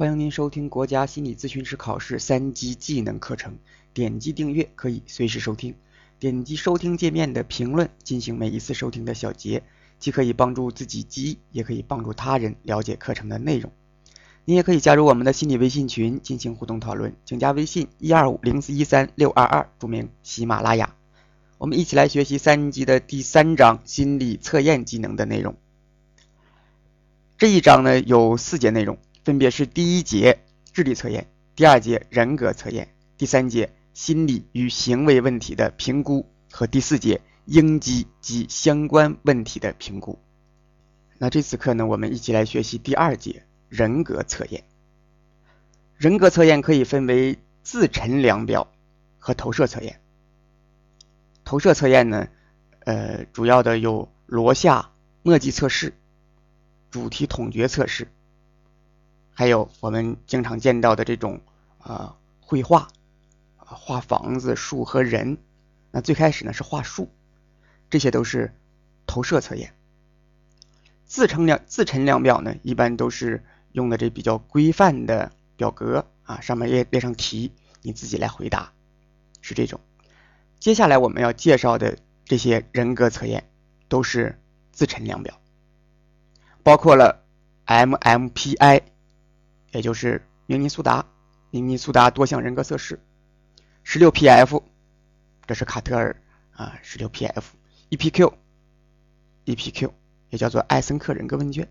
欢迎您收听国家心理咨询师考试三级技能课程。点击订阅可以随时收听，点击收听界面的评论进行每一次收听的小结，既可以帮助自己记忆，也可以帮助他人了解课程的内容。您也可以加入我们的心理微信群进行互动讨论，请加微信一二五零四一三六二二，注明喜马拉雅。我们一起来学习三级的第三章心理测验技能的内容。这一章呢有四节内容，分别是第一节智力测验，第二节人格测验，第三节心理与行为问题的评估和第四节应激及相关问题的评估。那这次课呢，我们一起来学习第二节人格测验。人格测验可以分为自陈量表和投射测验。投射测验呢，呃，主要的有罗夏墨迹测试。主题统觉测试，还有我们经常见到的这种啊绘画，画房子、树和人。那最开始呢是画树，这些都是投射测验。自称量自陈量表呢，一般都是用的这比较规范的表格啊，上面列列上题，你自己来回答，是这种。接下来我们要介绍的这些人格测验，都是自陈量表。包括了 MMPI，也就是明尼苏达明尼苏达多项人格测试；16PF，这是卡特尔啊；16PF，EPQ，EPQ 也叫做艾森克人格问卷。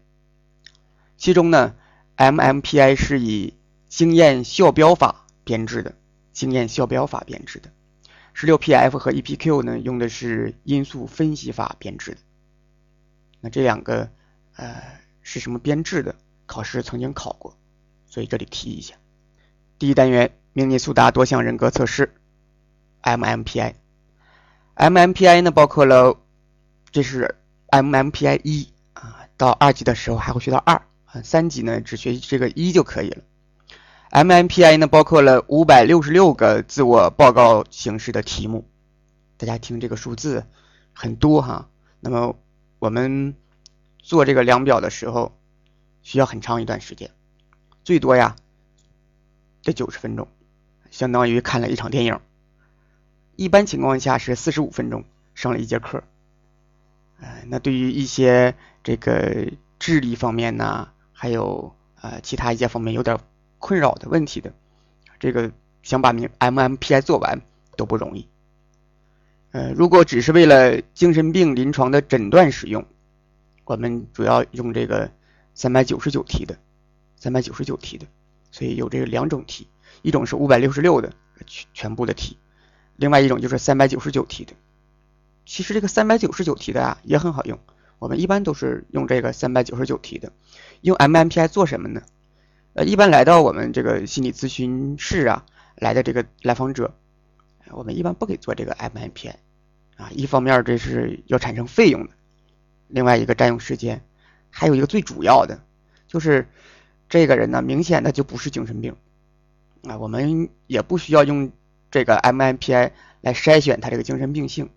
其中呢，MMPI 是以经验校标法编制的，经验校标法编制的；16PF 和 EPQ 呢，用的是因素分析法编制的。那这两个。呃，是什么编制的？考试曾经考过，所以这里提一下。第一单元明尼苏达多项人格测试，MMPI。MMPI 呢，包括了，这是 MMPI 一啊，到二级的时候还会学到二啊，三级呢只学这个一就可以了。MMPI 呢，包括了五百六十六个自我报告形式的题目，大家听这个数字很多哈。那么我们。做这个量表的时候，需要很长一段时间，最多呀，得九十分钟，相当于看了一场电影。一般情况下是四十五分钟上了一节课。呃，那对于一些这个智力方面呢，还有呃其他一些方面有点困扰的问题的，这个想把 MMPI 做完都不容易。呃，如果只是为了精神病临床的诊断使用。我们主要用这个三百九十九题的，三百九十九题的，所以有这两种题，一种是五百六十六的全全部的题，另外一种就是三百九十九题的。其实这个三百九十九题的啊也很好用，我们一般都是用这个三百九十九题的。用 MMPI 做什么呢？呃，一般来到我们这个心理咨询室啊来的这个来访者，我们一般不给做这个 MMPI 啊，一方面这是要产生费用的。另外一个占用时间，还有一个最主要的，就是这个人呢，明显的就不是精神病啊。我们也不需要用这个 MMPI 来筛选他这个精神病性。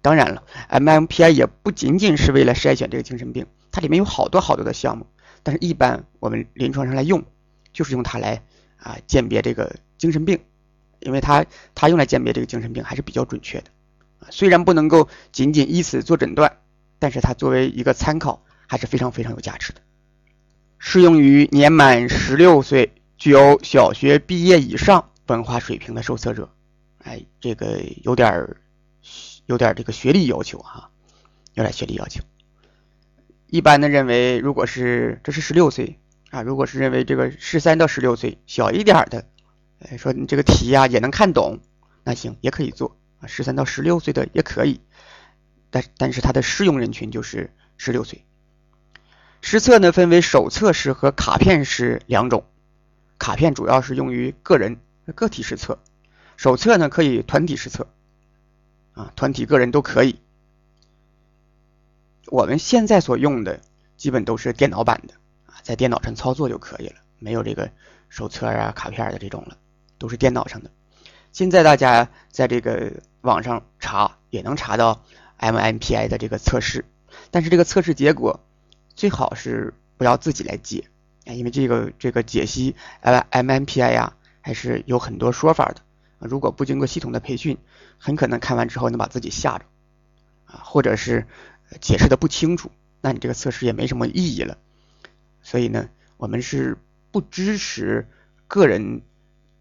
当然了，MMPI 也不仅仅是为了筛选这个精神病，它里面有好多好多的项目。但是，一般我们临床上来用，就是用它来啊鉴别这个精神病，因为它它用来鉴别这个精神病还是比较准确的虽然不能够仅仅以此做诊断。但是它作为一个参考还是非常非常有价值的，适用于年满十六岁、具有小学毕业以上文化水平的受测者。哎，这个有点儿有点儿这个学历要求哈，有点学历要求。一般的认为，如果是这是十六岁啊，如果是认为这个十三到十六岁小一点的，哎，说你这个题呀也能看懂，那行也可以做啊，十三到十六岁的也可以。但但是它的适用人群就是十六岁。实测呢分为手测试和卡片式两种，卡片主要是用于个人个体实测，手测呢可以团体实测，啊团体个人都可以。我们现在所用的基本都是电脑版的啊，在电脑上操作就可以了，没有这个手册啊卡片的这种了，都是电脑上的。现在大家在这个网上查也能查到。MMPI 的这个测试，但是这个测试结果最好是不要自己来解，啊，因为这个这个解析 MMPI 呀，还是有很多说法的。如果不经过系统的培训，很可能看完之后能把自己吓着啊，或者是解释的不清楚，那你这个测试也没什么意义了。所以呢，我们是不支持个人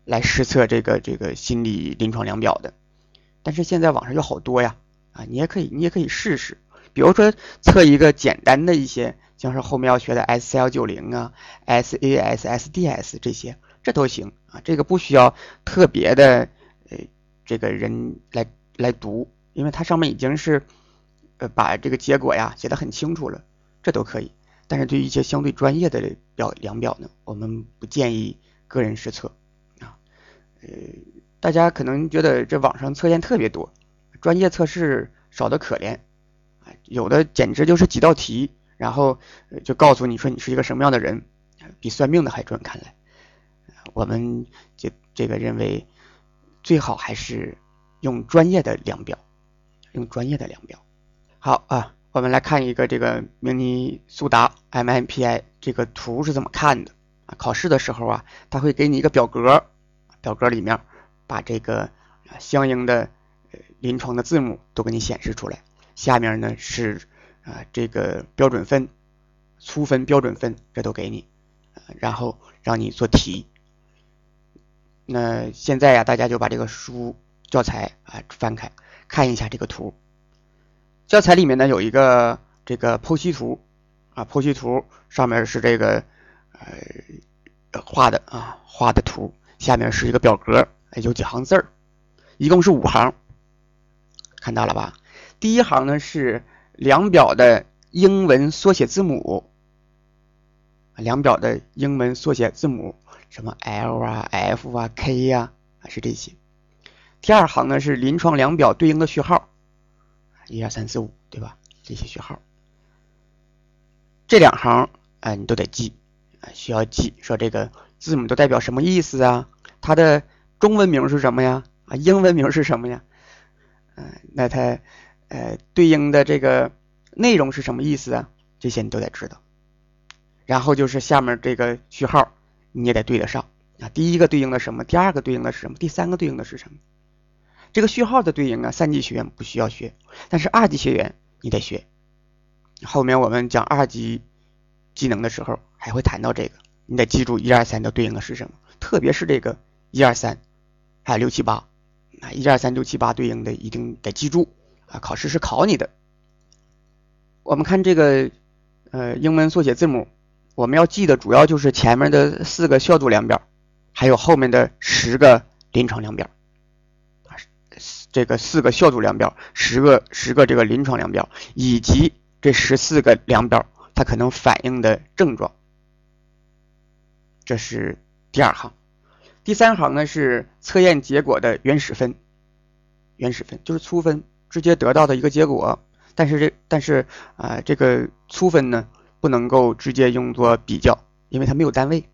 来实测这个这个心理临床量表的。但是现在网上有好多呀，啊，你也可以你也可以试试，比如说测一个简单的一些，像是后面要学的 SCL 九零啊、SAS、SDS 这些。这都行啊，这个不需要特别的呃这个人来来读，因为它上面已经是呃把这个结果呀写的很清楚了，这都可以。但是对于一些相对专业的表量表呢，我们不建议个人实测啊。呃，大家可能觉得这网上测验特别多，专业测试少的可怜啊，有的简直就是几道题，然后就告诉你说你是一个什么样的人，比算命的还准，看来。我们就这个认为，最好还是用专业的量表，用专业的量表。好啊，我们来看一个这个明尼苏达 MMPI 这个图是怎么看的啊？考试的时候啊，他会给你一个表格，表格里面把这个相应的临床的字母都给你显示出来，下面呢是啊这个标准分、粗分、标准分，这都给你，然后让你做题。那现在呀，大家就把这个书教材啊翻开看一下这个图。教材里面呢有一个这个剖析图啊，剖析图上面是这个呃画的啊画的图，下面是一个表格，有几行字儿，一共是五行，看到了吧？第一行呢是量表的英文缩写字母，量表的英文缩写字母。什么 L 啊、F 啊、K 呀，啊是这些。第二行呢是临床量表对应的序号，一二三四五，对吧？这些序号，这两行啊你都得记啊，需要记，说这个字母都代表什么意思啊？它的中文名是什么呀？啊，英文名是什么呀？嗯，那它呃对应的这个内容是什么意思啊？这些你都得知道。然后就是下面这个序号。你也得对得上啊！第一个对应的什么？第二个对应的是什么？第三个对应的是什么？这个序号的对应啊，三级学员不需要学，但是二级学员你得学。后面我们讲二级技能的时候还会谈到这个，你得记住一二三的对应的是什么，特别是这个一二三还有六七八啊，一二三六七八对应的一定得记住啊，考试是考你的。我们看这个呃英文缩写字母。我们要记的主要就是前面的四个效度量表，还有后面的十个临床量表，啊，这个四个效度量表，十个十个这个临床量表，以及这十四个量表它可能反映的症状，这是第二行。第三行呢是测验结果的原始分，原始分就是粗分直接得到的一个结果，但是这但是啊这个粗分呢。不能够直接用作比较，因为它没有单位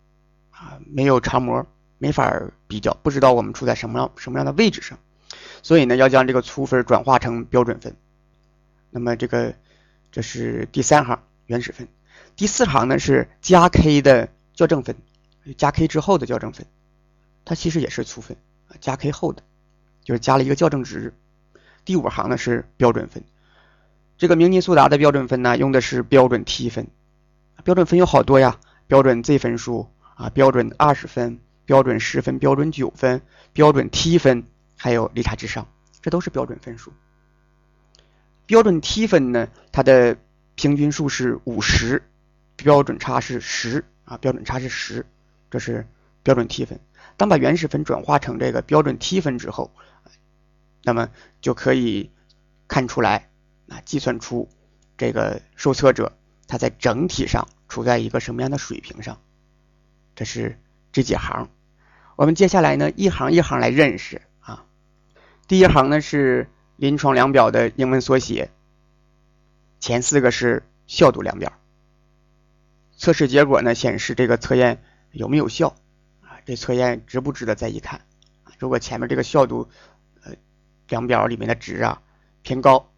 啊，没有常模，没法比较，不知道我们处在什么样什么样的位置上，所以呢，要将这个粗分转化成标准分。那么这个这是第三行原始分，第四行呢是加 k 的校正分，加 k 之后的校正分，它其实也是粗分啊，加 k 后的就是加了一个校正值。第五行呢是标准分。这个明尼苏达的标准分呢，用的是标准 T 分。标准分有好多呀，标准 Z 分数啊，标准二十分，标准十分，标准九分，标准 T 分，还有利差之上，这都是标准分数。标准 T 分呢，它的平均数是五十，标准差是十啊，标准差是十，这是标准 T 分。当把原始分转化成这个标准 T 分之后，那么就可以看出来。啊，计算出这个受测者他在整体上处在一个什么样的水平上，这是这几行。我们接下来呢，一行一行来认识啊。第一行呢是临床量表的英文缩写，前四个是效度量表。测试结果呢显示这个测验有没有效啊？这测验值不值得再一看？如果前面这个效度量表里面的值啊偏高。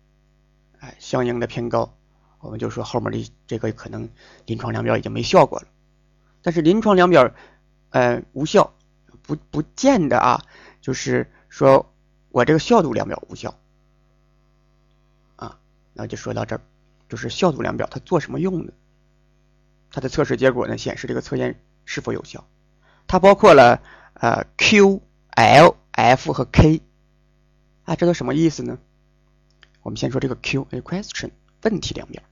哎，相应的偏高，我们就说后面的这个可能临床量表已经没效果了。但是临床量表呃无效，不不见得啊，就是说我这个效度量表无效啊，那就说到这儿，就是效度量表它做什么用的？它的测试结果呢显示这个测验是否有效？它包括了呃 Q、L、F 和 K 啊，这都什么意思呢？我们先说这个 Q，a question 问题量表。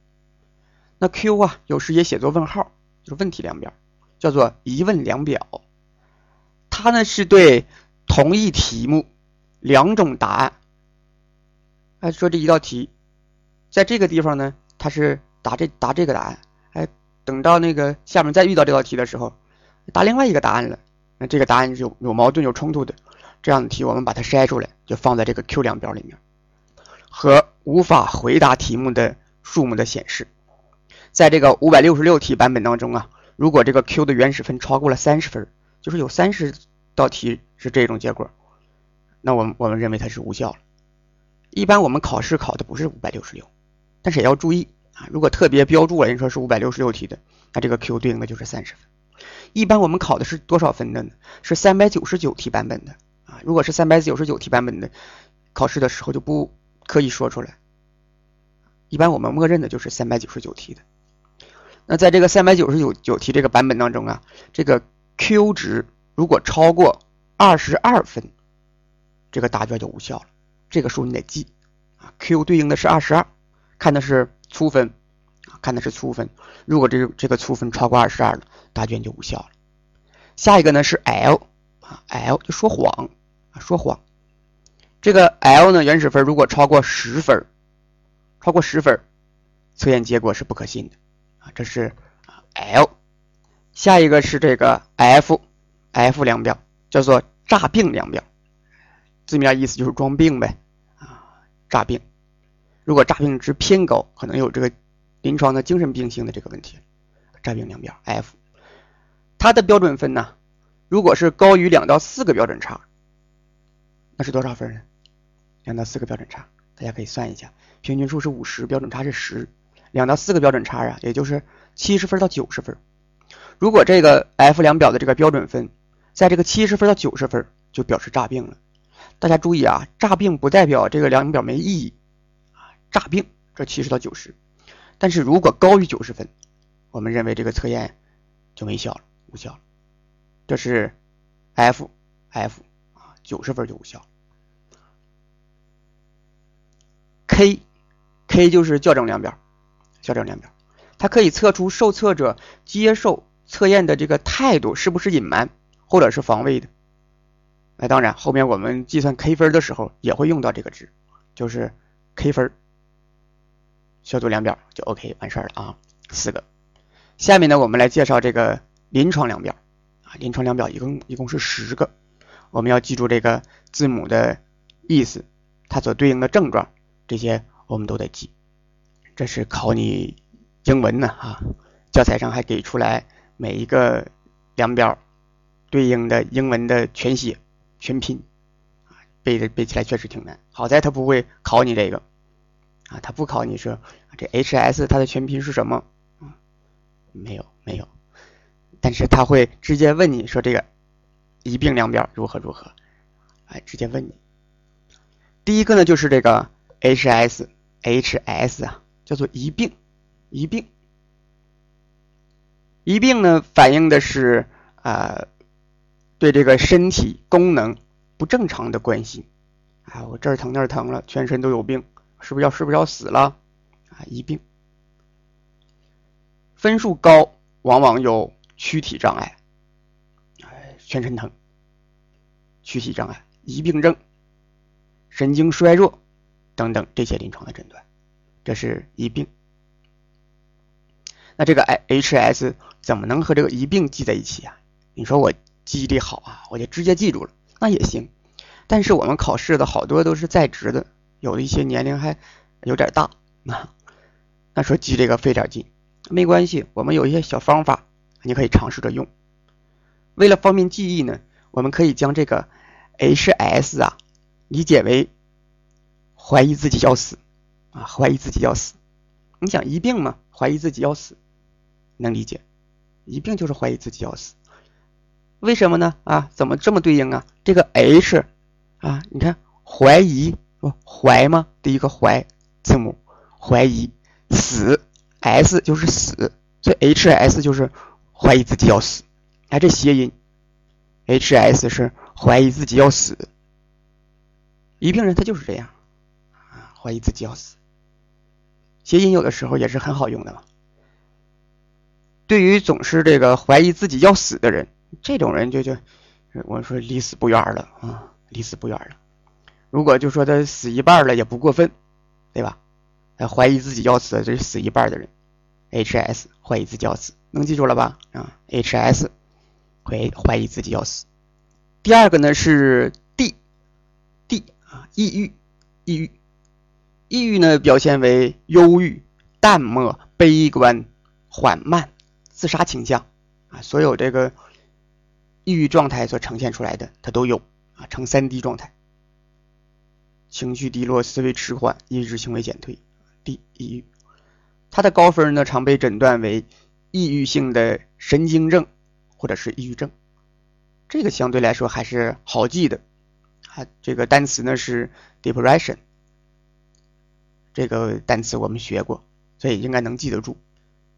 那 Q 啊，有时也写作问号，就是问题量表，叫做疑问量表。它呢是对同一题目两种答案。哎，说这一道题，在这个地方呢，它是答这答这个答案。哎，等到那个下面再遇到这道题的时候，答另外一个答案了。那这个答案是有有矛盾有冲突的，这样的题我们把它筛出来，就放在这个 Q 量表里面，和无法回答题目的数目的显示。在这个五百六十六题版本当中啊，如果这个 Q 的原始分超过了三十分，就是有三十道题是这种结果，那我们我们认为它是无效了。一般我们考试考的不是五百六十六，但是也要注意啊，如果特别标注了，人说是五百六十六题的，那这个 Q 对应的就是三十分。一般我们考的是多少分的呢？是三百九十九题版本的如果是三百九十九题版本的，考试的时候就不可以说出来。一般我们默认的就是三百九十九题的。那在这个三百九十九九题这个版本当中啊，这个 Q 值如果超过二十二分，这个答卷就无效了。这个数你得记啊，Q 对应的是二十二，看的是粗分啊，看的是粗分。如果这个这个粗分超过二十二了，答卷就无效了。下一个呢是 L 啊，L 就说谎，说谎。这个 L 呢原始分如果超过十分，超过十分，测验结果是不可信的。啊，这是 L，下一个是这个 F，F 量表叫做诈病量表，字面意思就是装病呗，啊，诈病。如果诈病值偏高，可能有这个临床的精神病性的这个问题。诈病量表 F，它的标准分呢，如果是高于两到四个标准差，那是多少分呢？两到四个标准差，大家可以算一下，平均数是五十，标准差是十。两到四个标准差啊，也就是七十分到九十分。如果这个 F 量表的这个标准分在这个七十分到九十分，就表示诈病了。大家注意啊，诈病不代表这个量表没意义啊，诈病这七十到九十。但是如果高于九十分，我们认为这个测验就没效了，无效了。这是 F F，九十分就无效。K K 就是校正量表。校正量表，它可以测出受测者接受测验的这个态度是不是隐瞒或者是防卫的。那当然，后面我们计算 K 分的时候也会用到这个值，就是 K 分，消毒量表就 OK 完事儿了啊。四个，下面呢，我们来介绍这个临床量表啊，临床量表一共一共是十个，我们要记住这个字母的意思，它所对应的症状，这些我们都得记。这是考你英文呢啊，教材上还给出来每一个量表对应的英文的全写全拼啊，背的背起来确实挺难。好在他不会考你这个啊，他不考你说这 HS 它的全拼是什么啊？没有没有，但是他会直接问你说这个一病两表如何如何，哎，直接问你。第一个呢就是这个 HS HS 啊。叫做一病，一病，一病呢，反映的是啊，对这个身体功能不正常的关心啊，我这儿疼那儿疼了，全身都有病，是不是要是不是要死了啊？一病，分数高往往有躯体障碍，全身疼，躯体障碍，疑病症，神经衰弱等等这些临床的诊断。这是疑病，那这个 H S 怎么能和这个疑病记在一起啊？你说我记忆力好啊，我就直接记住了，那也行。但是我们考试的好多都是在职的，有的一些年龄还有点大，那那说记这个费点劲，没关系，我们有一些小方法，你可以尝试着用。为了方便记忆呢，我们可以将这个 H S 啊理解为怀疑自己要死。啊，怀疑自己要死，你想一病嘛？怀疑自己要死，能理解。一病就是怀疑自己要死。为什么呢？啊，怎么这么对应啊？这个 H 啊，你看怀疑不怀吗？第一个怀字母怀疑死 S 就是死，所以 H S 就是怀疑自己要死。哎，这谐音 H S 是怀疑自己要死。一病人他就是这样啊，怀疑自己要死。谐音有的时候也是很好用的嘛。对于总是这个怀疑自己要死的人，这种人就就我说离死不远了啊，离死不远了。如果就说他死一半了也不过分，对吧？他怀疑自己要死，这是死一半的人。H S 怀疑自己要死，能记住了吧？啊，H S 怀怀疑自己要死。第二个呢是 D D 啊，抑郁，抑郁。抑郁呢，表现为忧郁、淡漠、悲观、缓慢、自杀倾向啊，所有这个抑郁状态所呈现出来的，它都有啊，呈三 D 状态：情绪低落、思维迟缓、意志行为减退。D 抑郁，它的高分呢，常被诊断为抑郁性的神经症或者是抑郁症。这个相对来说还是好记的啊，这个单词呢是 depression。这个单词我们学过，所以应该能记得住。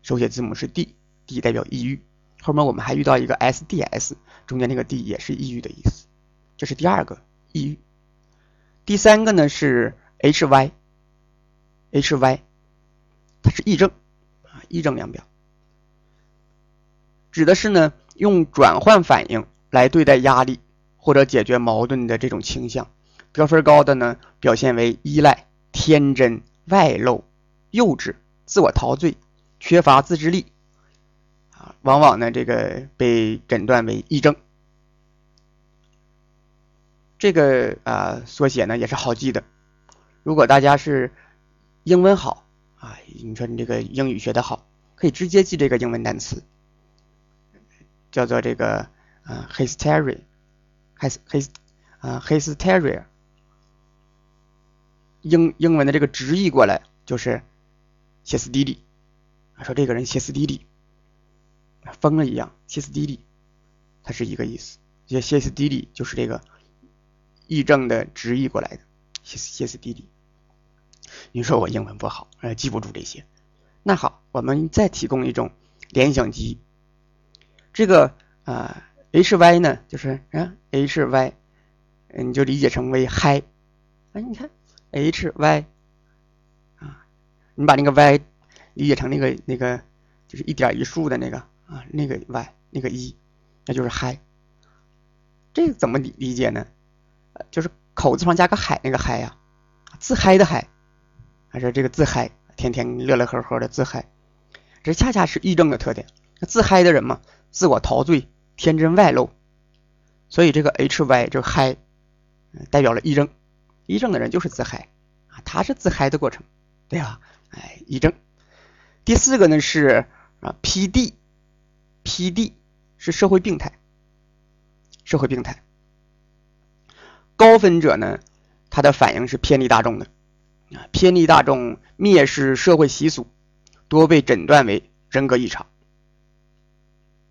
手写字母是 D，D 代表抑郁。后面我们还遇到一个 SDS，中间那个 D 也是抑郁的意思。这是第二个抑郁。第三个呢是 HY，HY，它是癔症啊，癔症量表，指的是呢用转换反应来对待压力或者解决矛盾的这种倾向。得分高的呢表现为依赖。天真、外露、幼稚、自我陶醉、缺乏自制力，啊，往往呢，这个被诊断为癔症。这个啊缩写呢也是好记的。如果大家是英文好啊，你说你这个英语学的好，可以直接记这个英文单词，叫做这个啊 hysteria，hys hys 啊 hysteria。英英文的这个直译过来就是歇斯底里，说这个人歇斯底里，疯了一样，歇斯底里，它是一个意思。这歇斯底里就是这个译症的直译过来的，歇歇斯底里。你说我英文不好，呃，记不住这些。那好，我们再提供一种联想记忆。这个啊，H Y 呢，就是啊，H Y，嗯你就理解成为嗨。哎，你看。h y 啊，你把那个 y 理解成那个那个就是一点一竖的那个啊，那个 y 那个一，那就是嗨。这怎么理理解呢？就是口字旁加个海那个嗨呀，自嗨的嗨，还是这个自嗨，天天乐乐呵呵的自嗨，这恰恰是癔症的特点。自嗨的人嘛，自我陶醉，天真外露，所以这个 h y 就嗨，代表了癔症。癔症的人就是自嗨啊，他是自嗨的过程，对吧？哎，癔症。第四个呢是啊，PD，PD 是社会病态，社会病态。高分者呢，他的反应是偏离大众的啊，偏离大众，蔑视社会习俗，多被诊断为人格异常。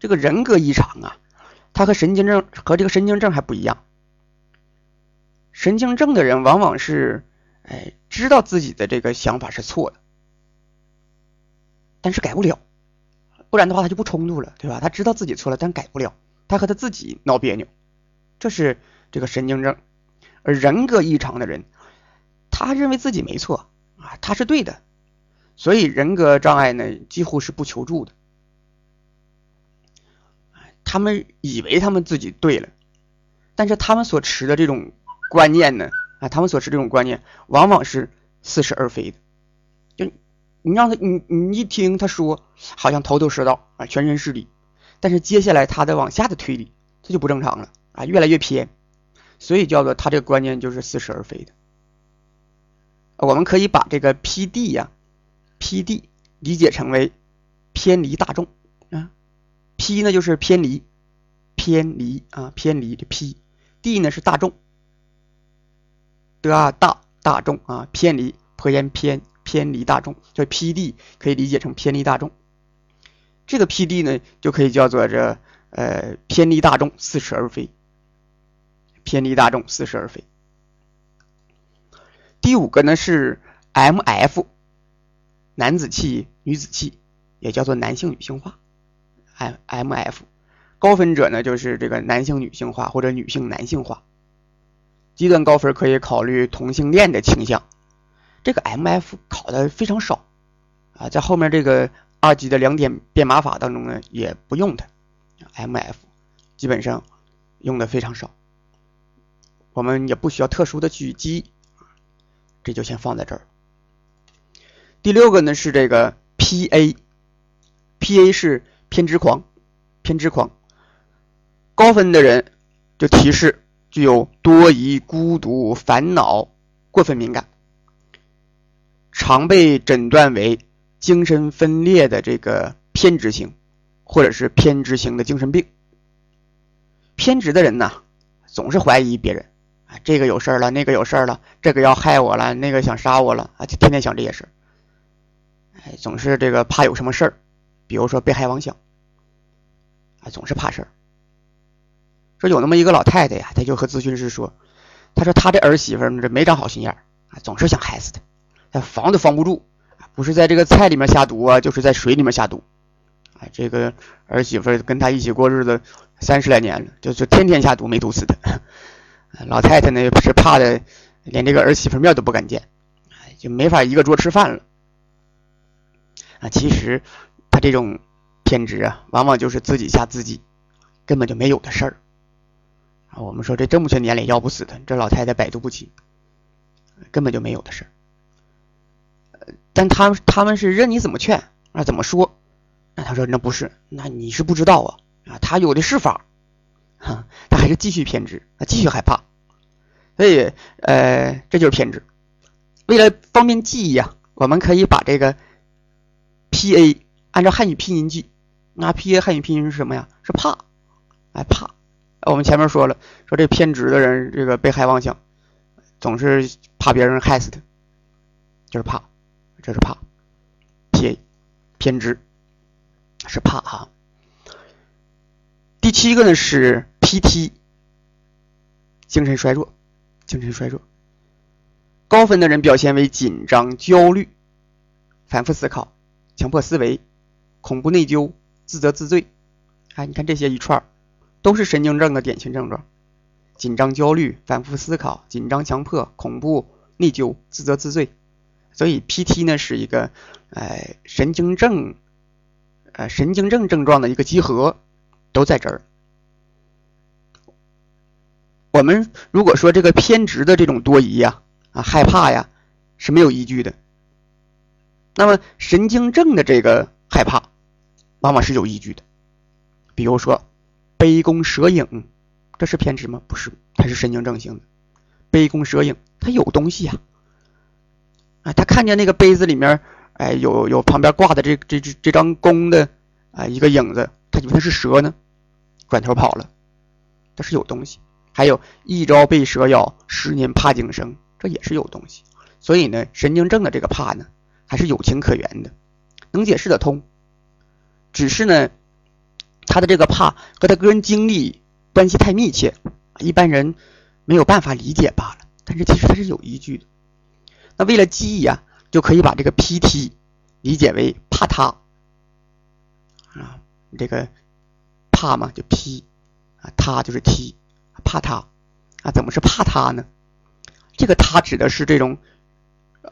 这个人格异常啊，他和神经症和这个神经症还不一样。神经症的人往往是，哎，知道自己的这个想法是错的，但是改不了，不然的话他就不冲突了，对吧？他知道自己错了，但改不了，他和他自己闹别扭，这是这个神经症。而人格异常的人，他认为自己没错啊，他是对的，所以人格障碍呢几乎是不求助的，他们以为他们自己对了，但是他们所持的这种。观念呢？啊，他们所持这种观念，往往是似是而非的。就你让他，你你一听他说，好像头头是道啊，全身是理。但是接下来他的往下的推理，这就不正常了啊，越来越偏。所以叫做他这个观念就是似是而非的。我们可以把这个 P D 呀，P D 理解成为偏离大众啊，P 呢就是偏离，偏离啊，偏离的 P，D 呢是大众。的大大众啊，偏离，颇言偏偏离大众，所以 P D 可以理解成偏离大众。这个 PD 呢就可以叫做这呃偏离大众，似是而非。偏离大众，似是而非。第五个呢是 MF，男子气、女子气，也叫做男性女性化。M MF 高分者呢就是这个男性女性化或者女性男性化。极端高分可以考虑同性恋的倾向。这个 MF 考的非常少啊，在后面这个二级的两点编码法当中呢也不用它。MF 基本上用的非常少。我们也不需要特殊的去记，这就先放在这儿。第六个呢是这个 PA，PA 是偏执狂，偏执狂，高分的人就提示具有多疑、孤独、烦恼、过分敏感，常被诊断为精神分裂的这个偏执型，或者是偏执型的精神病。偏执的人呢，总是怀疑别人。啊这个有事儿了，那个有事儿了，这个要害我了，那个想杀我了啊！就天天想这些事儿，哎，总是这个怕有什么事儿，比如说被害妄想，啊，总是怕事儿。说有那么一个老太太呀，她就和咨询师说，她说她这儿媳妇这没长好心眼儿啊，总是想害死她，她防都防不住，不是在这个菜里面下毒啊，就是在水里面下毒，啊，这个儿媳妇跟她一起过日子三十来年了，就就天天下毒，没毒死她。老太太呢，是怕的，连这个儿媳妇面都不敢见，就没法一个桌吃饭了。啊，其实他这种偏执啊，往往就是自己吓自己，根本就没有的事儿。啊，我们说这这么些年里要不死的，这老太太百毒不侵，根本就没有的事儿。但他们他们是任你怎么劝啊，怎么说？那他说那不是，那你是不知道啊啊，他有的是法。哈，他还是继续偏执，他继续害怕，所以呃，这就是偏执。为了方便记忆啊，我们可以把这个 P A 按照汉语拼音记。那 P A 汉语拼音是什么呀？是怕，哎怕。我们前面说了，说这偏执的人，这个被害妄想，总是怕别人害死他，就是怕，这是怕。P A 偏执是怕哈。第七个呢是 PT，精神衰弱，精神衰弱。高分的人表现为紧张、焦虑、反复思考、强迫思维、恐怖内疚、自责自罪。哎，你看这些一串儿都是神经症的典型症状：紧张、焦虑、反复思考、紧张、强迫、恐怖、内疚、自责自罪。所以 PT 呢是一个哎神经症，呃神经症症状的一个集合。都在这儿。我们如果说这个偏执的这种多疑呀、啊害怕呀是没有依据的，那么神经症的这个害怕往往是有依据的。比如说杯弓蛇影，这是偏执吗？不是，它是神经症性的。杯弓蛇影，它有东西呀，啊，他看见那个杯子里面，哎，有有旁边挂的这这这这张弓的啊一个影子，他以为它是蛇呢。转头跑了，这是有东西。还有一朝被蛇咬，十年怕井绳，这也是有东西。所以呢，神经症的这个怕呢，还是有情可原的，能解释得通。只是呢，他的这个怕和他个人经历关系太密切，一般人没有办法理解罢了。但是其实它是有依据的。那为了记忆啊，就可以把这个 PT 理解为怕他啊，这个。怕嘛就 P 啊，他就是 T，怕他啊，怎么是怕他呢？这个他指的是这种，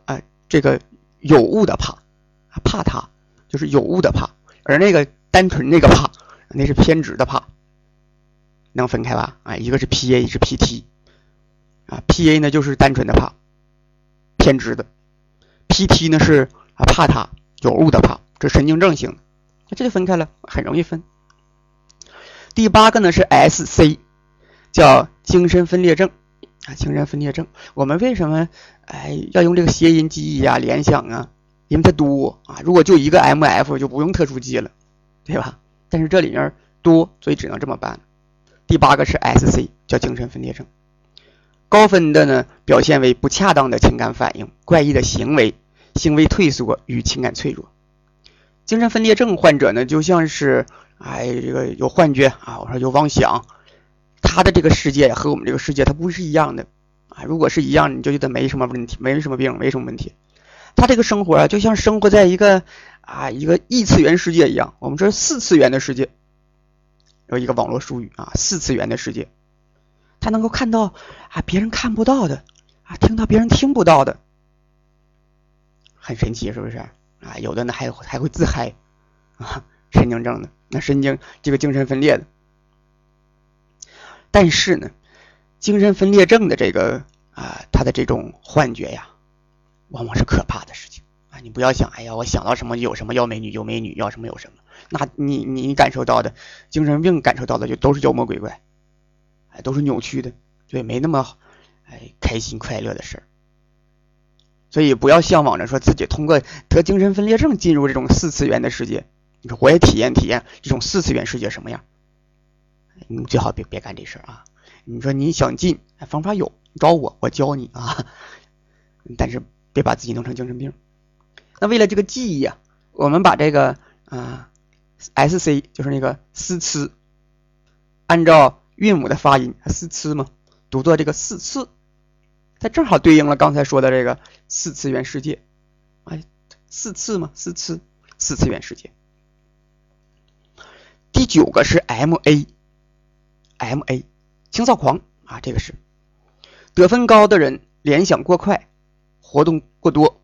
呃，这个有物的怕，怕他就是有物的怕，而那个单纯那个怕，那是偏执的怕，能分开吧？啊，一个是 PA 一个是 PT，啊，PA 呢就是单纯的怕，偏执的，PT 呢是怕他有物的怕，这神经症性，那这就分开了，很容易分。第八个呢是 S C，叫精神分裂症啊，精神分裂症。我们为什么哎要用这个谐音记忆啊、联想啊？因为它多啊。如果就一个 M F 就不用特殊记了，对吧？但是这里面多，所以只能这么办。第八个是 S C，叫精神分裂症。高分的呢表现为不恰当的情感反应、怪异的行为、行为退缩与情感脆弱。精神分裂症患者呢，就像是哎这个有幻觉啊，我说有妄想，他的这个世界和我们这个世界它不是一样的啊。如果是一样，你就觉得没什么问题，没什么病，没什么问题。他这个生活啊，就像生活在一个啊一个异次元世界一样。我们说四次元的世界，有一个网络术语啊，四次元的世界，他能够看到啊别人看不到的啊，听到别人听不到的，很神奇，是不是啊？有的呢还还会自嗨啊，神经症的，那神经这个精神分裂的。但是呢，精神分裂症的这个啊，他的这种幻觉呀。往往是可怕的事情啊！你不要想，哎呀，我想到什么有什么，要美女有美女，要什么有什么。那你你感受到的精神病感受到的就都是妖魔鬼怪，哎，都是扭曲的，对，没那么哎开心快乐的事儿。所以不要向往着说自己通过得精神分裂症进入这种四次元的世界。你说我也体验体验这种四次元世界什么样？你最好别别干这事儿啊！你说你想进，方法有，找我，我教你啊。但是。别把自己弄成精神病。那为了这个记忆啊，我们把这个啊，S C 就是那个四次，按照韵母的发音，四次嘛，读作这个四次，它正好对应了刚才说的这个四次元世界。哎，四次嘛，四次，四次元世界。第九个是 M A，M A，轻躁狂啊，这个是得分高的人联想过快。活动过多，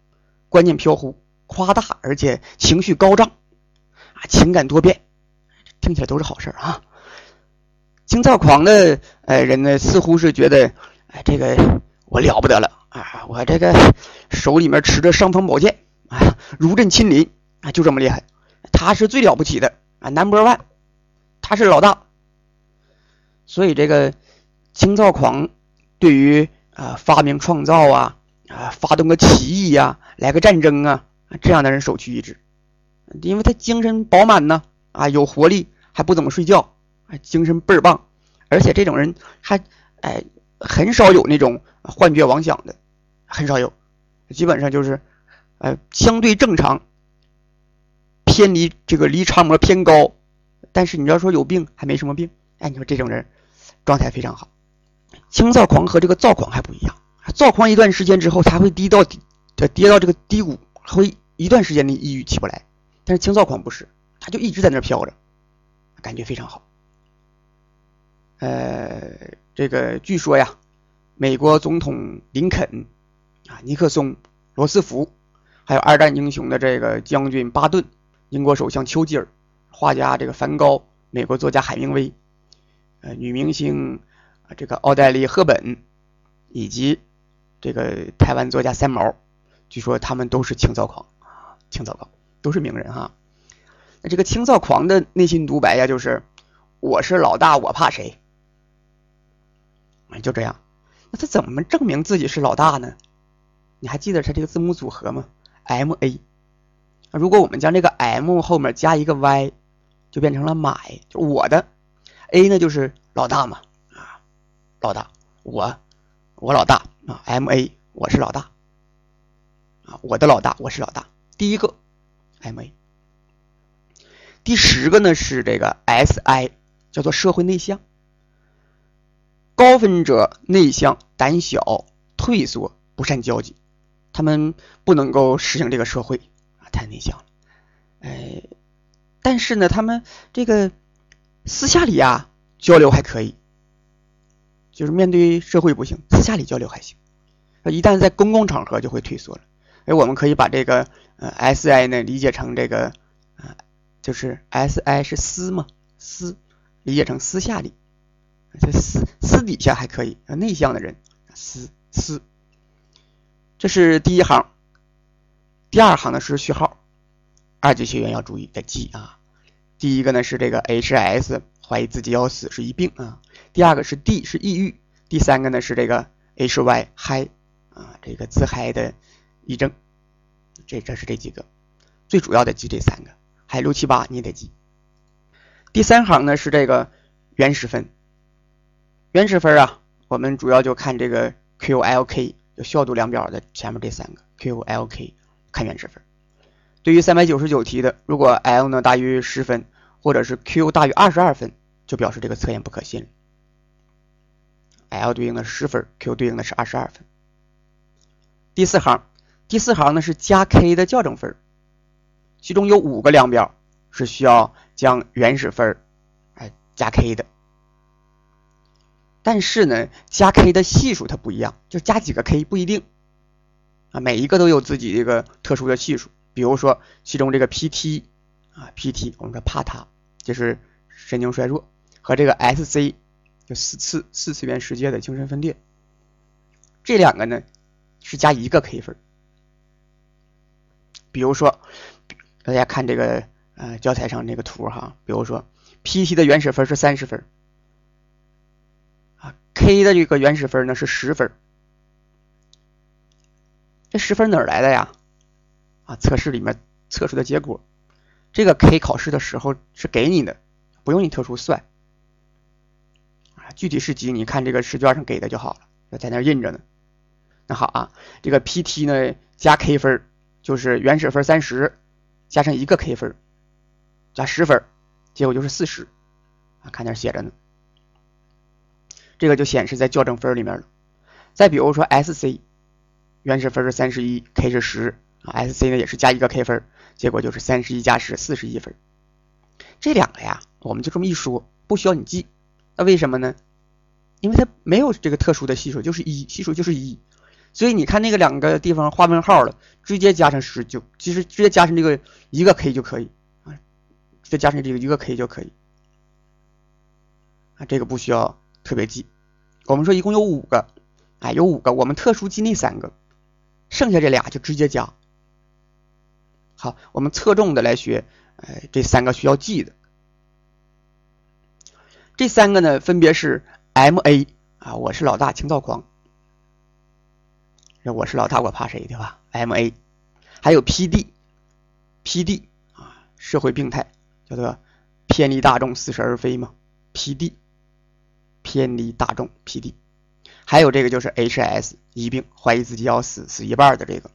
观念飘忽，夸大，而且情绪高涨，啊，情感多变，听起来都是好事啊。精躁狂的呃人呢，似乎是觉得，哎，这个我了不得了啊，我这个手里面持着尚方宝剑啊，如朕亲临啊，就这么厉害，他是最了不起的啊，Number One，他是老大。所以这个精躁狂对于啊发明创造啊。啊，发动个起义呀，来个战争啊，这样的人首屈一指，因为他精神饱满呢，啊，有活力，还不怎么睡觉，啊，精神倍儿棒，而且这种人还哎很少有那种幻觉妄想的，很少有，基本上就是呃相对正常，偏离这个离常模偏高，但是你要说有病还没什么病，哎，你说这种人状态非常好，轻躁狂和这个躁狂还不一样。躁狂一段时间之后，他会低到低，跌到这个低谷，会一段时间的抑郁起不来。但是轻躁狂不是，他就一直在那飘着，感觉非常好。呃，这个据说呀，美国总统林肯啊，尼克松、罗斯福，还有二战英雄的这个将军巴顿，英国首相丘吉尔，画家这个梵高，美国作家海明威，呃，女明星，这个奥黛丽·赫本，以及。这个台湾作家三毛，据说他们都是清躁狂啊，轻躁狂都是名人哈。那这个清躁狂的内心独白呀，就是我是老大，我怕谁？就这样。那他怎么证明自己是老大呢？你还记得他这个字母组合吗？M A。如果我们将这个 M 后面加一个 Y，就变成了买，就我的。A 呢就是老大嘛啊，老大，我我老大。啊，M A，我是老大，啊，我的老大，我是老大，第一个，M A，第十个呢是这个 S I，叫做社会内向，高分者内向、胆小、退缩、不善交际，他们不能够适应这个社会啊，太内向了，哎，但是呢，他们这个私下里啊交流还可以。就是面对社会不行，私下里交流还行，一旦在公共场合就会退缩了。哎，我们可以把这个呃 S I 呢理解成这个啊，就是 S I 是私嘛，私理解成私下里，这私私底下还可以，内向的人私私，这是第一行，第二行呢是序号，二级学员要注意得记啊。第一个呢是这个 H S，怀疑自己要死是一病啊。第二个是 D 是抑郁，第三个呢是这个 H Y 嗨啊，这个自嗨的癔症，这这是这几个最主要的记这三个，还有六七八你也得记。第三行呢是这个原始分，原始分啊，我们主要就看这个 Q L K 就效度量表的前面这三个 Q L K 看原始分。对于三百九十九题的，如果 L 呢大于十分，或者是 Q 大于二十二分，就表示这个测验不可信。L 对应的是十分，Q 对应的是二十二分。第四行，第四行呢是加 K 的校正分，其中有五个量表是需要将原始分哎加 K 的。但是呢，加 K 的系数它不一样，就加几个 K 不一定啊，每一个都有自己这个特殊的系数。比如说，其中这个 PT 啊，PT 我们说怕它，就是神经衰弱，和这个 SC 就四次四次元世界的精神分裂，这两个呢是加一个 K 分。比如说，大家看这个呃教材上这个图哈，比如说 PT 的原始分是三十分。啊 K 的这个原始分呢是十分，这十分哪儿来的呀？啊，测试里面测出的结果，这个 K 考试的时候是给你的，不用你特殊算。具体是几，你看这个试卷上给的就好了，在那印着呢。那好啊，这个 PT 呢加 K 分就是原始分三十，加上一个 K 分，加十分，结果就是四十。啊，看那写着呢。这个就显示在校正分里面了。再比如说 SC，原始分是三十一，K 是十啊，SC 呢也是加一个 K 分，结果就是三十一加十，四十一分。这两个呀，我们就这么一说，不需要你记。那为什么呢？因为它没有这个特殊的系数，就是一系数就是一，所以你看那个两个地方画问号了，直接加上十就，其实直接加上这个一个 K 就可以啊，再加上这个一个 K 就可以啊，这个不需要。特别记，我们说一共有五个，哎，有五个，我们特殊记那三个，剩下这俩就直接加。好，我们侧重的来学，哎，这三个需要记的，这三个呢，分别是 M A 啊，我是老大，情躁狂，我是老大，我怕谁，对吧？M A，还有 P D，P D 啊，社会病态，叫做偏离大众，似是而非嘛，P D。偏离大众 PD，还有这个就是 HS 疑病，怀疑自己要死，死一半的这个，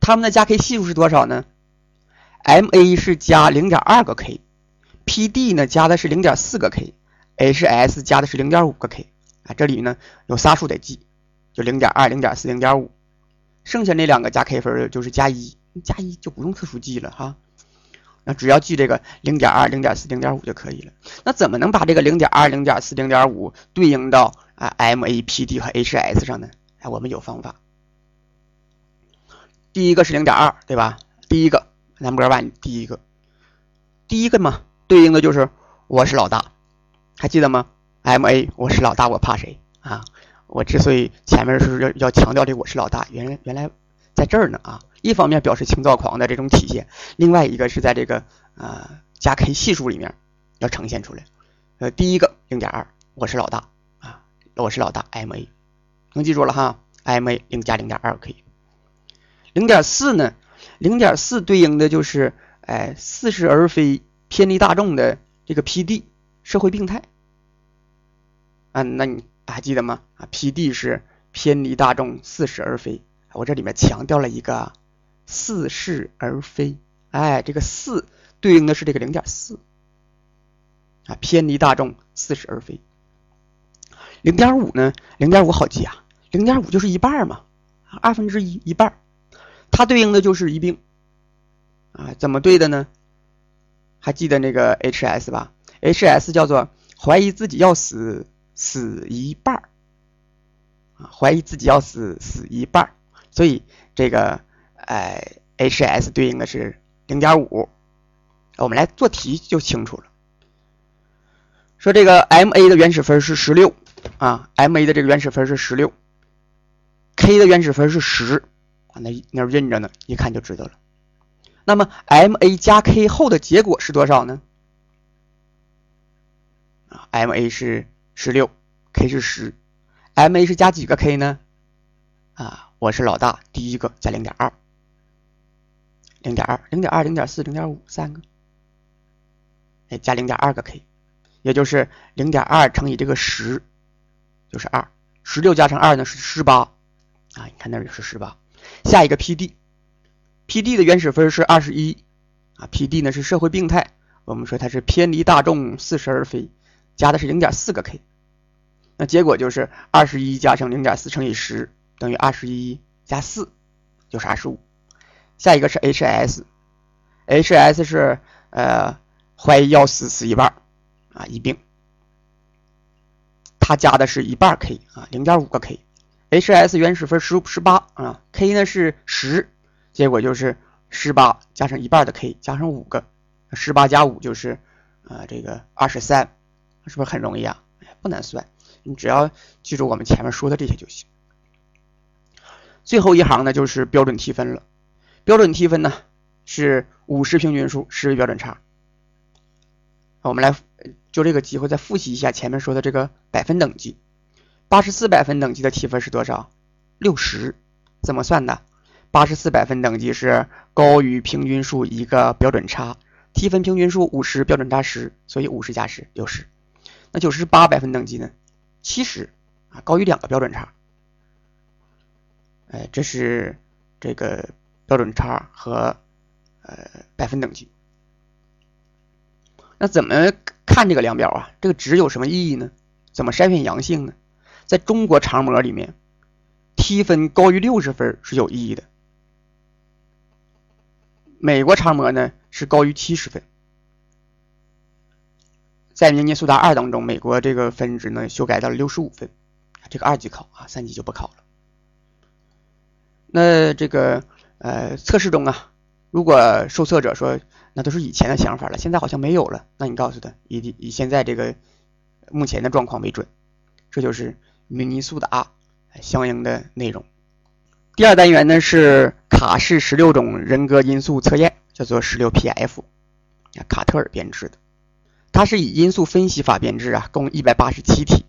他们的加 K 系数是多少呢？MA 是加零点二个 K，PD 呢加的是零点四个 K H S 加的是零点五个 K 啊，这里呢有仨数得记，就零点二、零点四、零点五，剩下那两个加 K 分就是加一，加一就不用特殊记了哈。那只要记这个零点二、零点四、零点五就可以了。那怎么能把这个零点二、零点四、零点五对应到啊 MAPD 和 HS 上呢？哎，我们有方法。第一个是零点二，对吧？第一个 number one，第一个，第一个嘛，对应的就是我是老大，还记得吗？MA 我是老大，我怕谁啊？我之所以前面是要要强调这我是老大，原来原来在这儿呢啊。一方面表示情躁狂的这种体现，另外一个是在这个呃加 K 系数里面要呈现出来。呃，第一个零点二，我是老大啊，我是老大，MA，能记住了哈，MA 零加零点二 K。零点四呢，零点四对应的就是哎似是而非、偏离大众的这个 PD 社会病态。啊，那你还记得吗？啊，PD 是偏离大众、似是而非。我这里面强调了一个。似是而非，哎，这个似对应的是这个零点四啊，偏离大众，似是而非。零点五呢？零点五好记啊，零点五就是一半嘛，二分之一，一半，它对应的就是一病啊。怎么对的呢？还记得那个 HS 吧？HS 叫做怀疑自己要死，死一半啊，怀疑自己要死，死一半所以这个。哎，HS 对应的是零点五，我们来做题就清楚了。说这个 MA 的原始分是十六啊，MA 的这个原始分是十六，K 的原始分是十啊，那那印着呢，一看就知道了。那么 MA 加 K 后的结果是多少呢？，MA 是十六，K 是十，MA 是加几个 K 呢？啊，我是老大，第一个加零点二。零点二、零点二、零点四、零点五，三个，哎，加零点二个 k，也就是零点二乘以这个十，就是二。十六加上二呢是十八，啊，你看那里是十八。下一个 PD，PD PD 的原始分是二十一啊，PD 呢是社会病态，我们说它是偏离大众，似是而非，加的是零点四个 K，那结果就是二十一加上零点四乘以十等于二十一加四就是二十五。下一个是 HS，HS 是呃怀疑要死死一半啊一病，它加的是一半 K 啊零点五个 K，HS 原始分十十八啊，K 呢是十。结果就是十八加上一半的 k 加上五个，十八加五就是啊这个二十三，是不是很容易啊？不难算，你只要记住我们前面说的这些就行。最后一行呢就是标准 T 分了，标准 T 分呢是五十平均数十为标准差。我们来就这个机会再复习一下前面说的这个百分等级，八十四百分等级的 T 分是多少？六十，怎么算的？八十四百分等级是高于平均数一个标准差，T 分平均数五十，标准差十，所以五十加十六十。那九十八百分等级呢？七十啊，高于两个标准差。哎，这是这个标准差和呃百分等级。那怎么看这个量表啊？这个值有什么意义呢？怎么筛选阳性呢？在中国常模里面，T 分高于六十分是有意义的。美国常模呢是高于七十分，在明尼苏达二当中，美国这个分值呢修改到了六十五分，这个二级考啊，三级就不考了。那这个呃测试中啊，如果受测者说那都是以前的想法了，现在好像没有了，那你告诉他以以现在这个目前的状况为准，这就是明尼苏达相应的内容。第二单元呢是卡氏十六种人格因素测验，叫做十六 PF，卡特尔编制的。它是以因素分析法编制啊，共一百八十七题，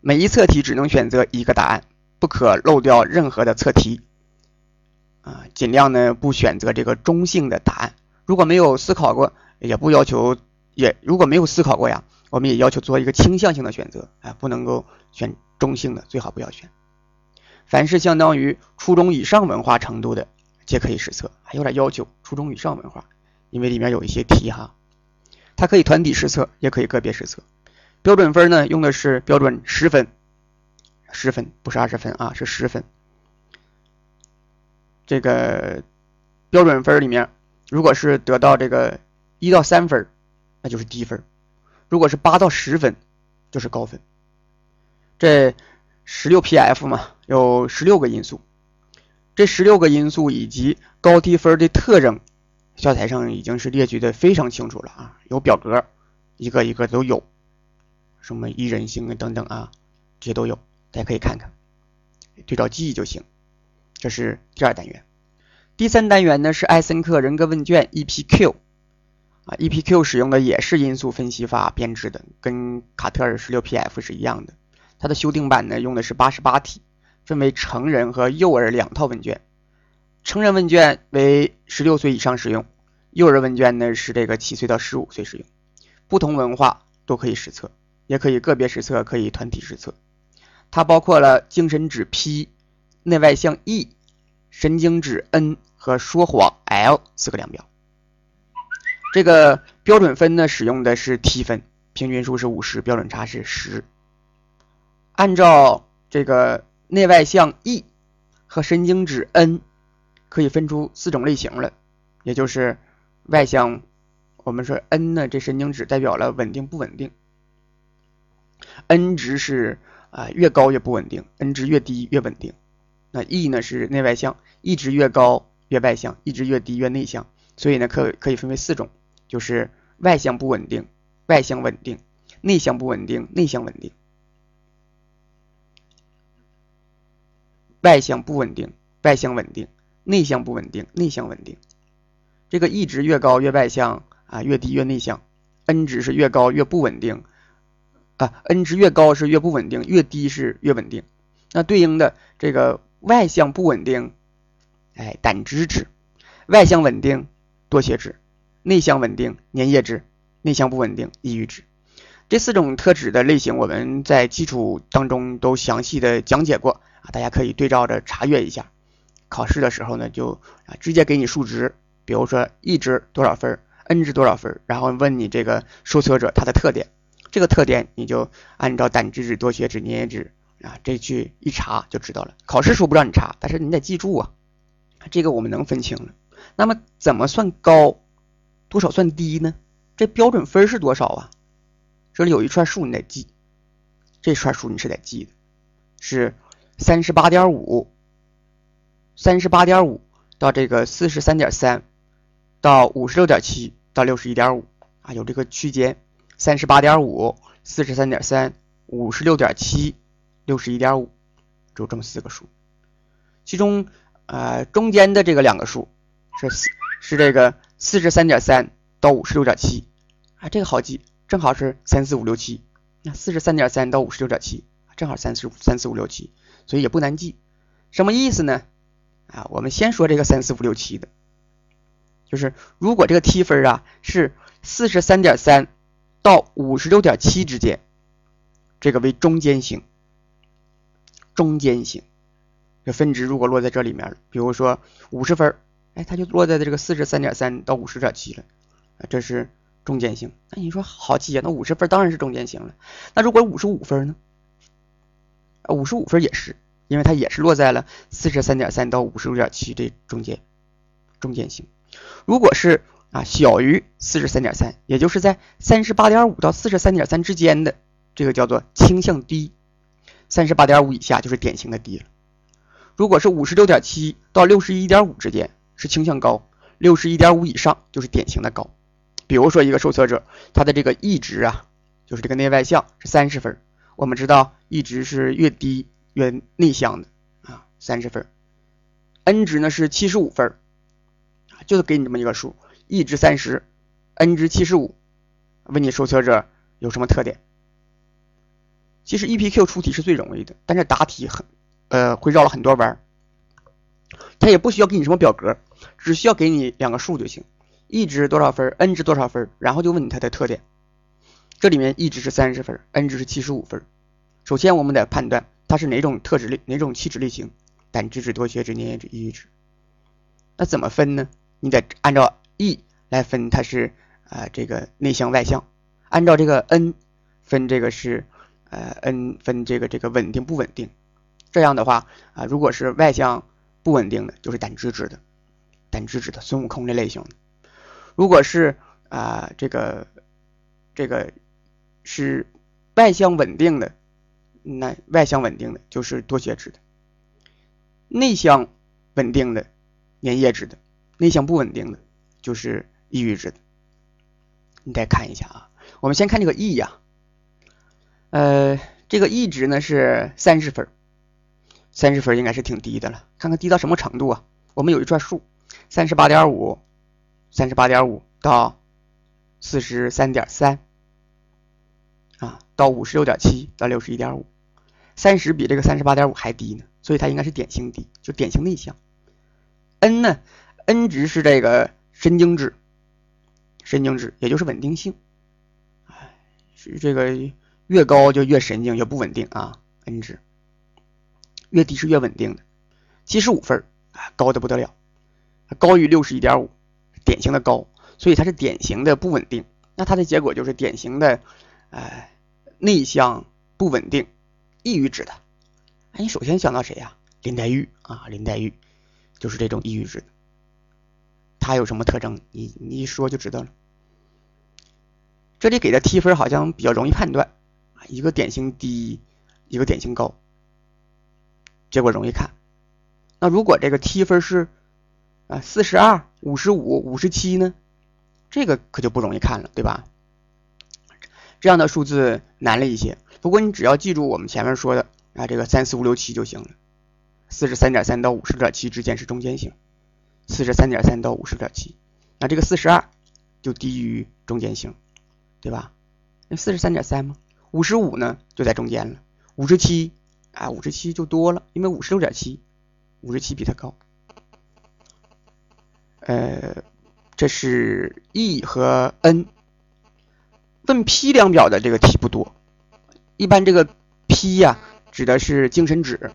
每一测题只能选择一个答案，不可漏掉任何的测题。啊，尽量呢不选择这个中性的答案。如果没有思考过，也不要求也如果没有思考过呀，我们也要求做一个倾向性的选择啊，不能够选中性的，最好不要选。凡是相当于初中以上文化程度的，皆可以实测，还有点要求，初中以上文化，因为里面有一些题哈，它可以团体实测，也可以个别实测。标准分呢，用的是标准十分，十分不是二十分啊，是十分。这个标准分里面，如果是得到这个一到三分，那就是低分；如果是八到十分，就是高分。这。十六 PF 嘛，有十六个因素，这十六个因素以及高低分的特征，教材上已经是列举的非常清楚了啊，有表格，一个一个都有，什么一人性啊等等啊，这些都有，大家可以看看，对照记忆就行。这是第二单元，第三单元呢是艾森克人格问卷 EPQ 啊，EPQ 使用的也是因素分析法编制的，跟卡特尔十六 PF 是一样的。它的修订版呢，用的是八十八题，分为成人和幼儿两套问卷。成人问卷为十六岁以上使用，幼儿问卷呢是这个七岁到十五岁使用。不同文化都可以实测，也可以个别实测，可以团体实测。它包括了精神指 P、内外向 E、神经质 N 和说谎 L 四个量表。这个标准分呢，使用的是 T 分，平均数是五十，标准差是十。按照这个内外向 E 和神经质 N 可以分出四种类型了，也就是外向，我们说 N 呢，这神经质代表了稳定不稳定，N 值是啊越高越不稳定，N 值越低越稳定。那 E 呢是内外向，E 值越高越外向，E 值越低越内向。所以呢可可以分为四种，就是外向不稳定、外向稳定、内向不稳定、内向稳定。外向不稳定，外向稳定；内向不稳定，内向稳定。这个 E 值越高越外向啊，越低越内向。N 值是越高越不稳定啊，N 值越高是越不稳定，越低是越稳定。那对应的这个外向不稳定，哎，胆汁质；外向稳定，多血脂；内向稳定，粘液质；内向不稳定，抑郁质。这四种特质的类型，我们在基础当中都详细的讲解过。啊，大家可以对照着查阅一下，考试的时候呢，就啊直接给你数值，比如说一值多少分，N 值多少分，然后问你这个受测者他的特点，这个特点你就按照胆汁值、多血脂、粘液值啊这去一查就知道了。考试时候不让你查，但是你得记住啊，这个我们能分清了。那么怎么算高？多少算低呢？这标准分是多少啊？这里有一串数你得记，这串数你是得记的，是三十八点五。三十八点五到这个四十三点三，到五十六点七到六十一点五啊，有这个区间。三十八点五、四十三点三、五十六点七、六十一点五，就这么四个数。其中呃中间的这个两个数是四是这个四十三点三到五十六点七啊，这个好记，正好是三四五六七。那四十三点三到五十六点七，正好三四三四五六七，所以也不难记。什么意思呢？啊，我们先说这个三四五六七的，就是如果这个 T 分啊是四十三点三到五十六点七之间，这个为中间型。中间型，这分值如果落在这里面比如说五十分，哎，它就落在这个四十三点三到五十点七了，这是中间型。那你说好记啊？那五十分当然是中间型了。那如果五十五分呢？啊，五十五分也是。因为它也是落在了四十三点三到五十六点七这中间，中间型。如果是啊小于四十三点三，也就是在三十八点五到四十三点三之间的，这个叫做倾向低。三十八点五以下就是典型的低了。如果是五十六点七到六十一点五之间是倾向高，六十一点五以上就是典型的高。比如说一个受测者，他的这个 E 值啊，就是这个内外向是三十分，我们知道 E 值是越低。越内向的啊，三十分，N 值呢是七十五分，就是给你这么一个数，E 值三十，N 值七十五，问你受测者有什么特点？其实 EPQ 出题是最容易的，但是答题很呃会绕了很多弯儿，它也不需要给你什么表格，只需要给你两个数就行，E 值多少分，N 值多少分，然后就问你它的特点。这里面 E 值是三十分，N 值是七十五分，首先我们得判断。它是哪种特质类？哪种气质类型？胆汁质、多血脂、粘液质、抑郁质。那怎么分呢？你得按照 E 来分，它是啊这个内向外向；按照这个 N 分，这个是呃 N 分这个这个稳定不稳定。这样的话啊，如果是外向不稳定的，就是胆汁质的，胆汁质的孙悟空这类型的；如果是啊这个这个是外向稳定的。那外向稳定的就是多血脂的，内向稳定的粘液质的，内向不稳定的就是抑郁质的。你再看一下啊，我们先看这个 E 呀，呃，这个 E 值呢是三十分，三十分应该是挺低的了，看看低到什么程度啊？我们有一串数，三十八点五，三十八点五到四十三点三啊，到五十六点七到六十一点五。三十比这个三十八点五还低呢，所以它应该是典型低，就典型内向。N 呢？N 值是这个神经质，神经质也就是稳定性，哎，是这个越高就越神经，越不稳定啊。N 值越低是越稳定的，七十五分啊，高的不得了，高于六十一点五，典型的高，所以它是典型的不稳定。那它的结果就是典型的，哎，内向不稳定。抑郁质的，哎，你首先想到谁呀？林黛玉啊，林黛玉就是这种抑郁质的。她有什么特征？你你一说就知道了。这里给的 T 分好像比较容易判断，一个典型低，一个典型高，结果容易看。那如果这个 T 分是啊四十二、五十五、五十七呢？这个可就不容易看了，对吧？这样的数字难了一些。不过你只要记住我们前面说的啊，这个三四五六七就行了。四十三点三到五十点七之间是中间型，四十三点三到五十点七，那这个四十二就低于中间型，对吧？那四十三点三吗？五十五呢就在中间了，五十七啊五十七就多了，因为五十六点七，五十七比它高。呃，这是 E 和 N。问 P 量表的这个题不多。一般这个 P 呀，指的是精神值。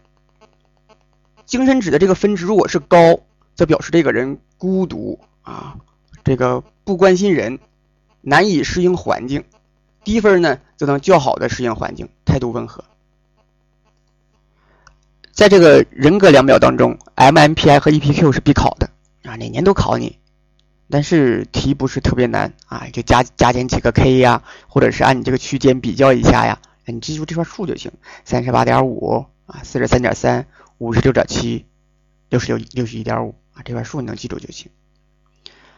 精神值的这个分值如果是高，则表示这个人孤独啊，这个不关心人，难以适应环境；低分呢，则能较好的适应环境，态度温和。在这个人格量表当中，MMPI 和 EPQ 是必考的啊，哪年都考你。但是题不是特别难啊，就加加减几个 K 呀，或者是按你这个区间比较一下呀，你记住这串数就行：三十八点五啊，四十三点三，五十六点七，六十六六十一点五啊，这块数你能记住就行。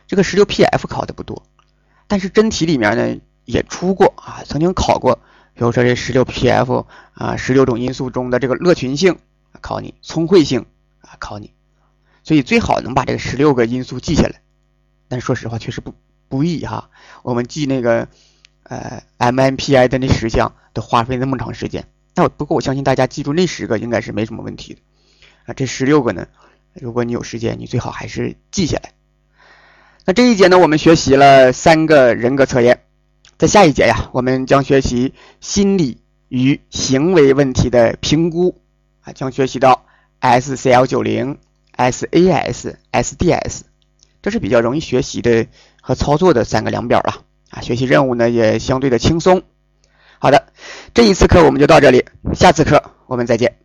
这个十六 PF 考的不多，但是真题里面呢也出过啊，曾经考过，比如说这十六 PF 啊，十六种因素中的这个乐群性考你，聪慧性啊考你，所以最好能把这个十六个因素记下来。但说实话，确实不不易哈。我们记那个呃 MMPI 的那十项都花费那么长时间。那不过我相信大家记住那十个应该是没什么问题的啊。这十六个呢，如果你有时间，你最好还是记下来。那这一节呢，我们学习了三个人格测验。在下一节呀，我们将学习心理与行为问题的评估啊，将学习到 SCL 九零、SAS、SDS。这是比较容易学习的和操作的三个量表了啊，学习任务呢也相对的轻松。好的，这一次课我们就到这里，下次课我们再见。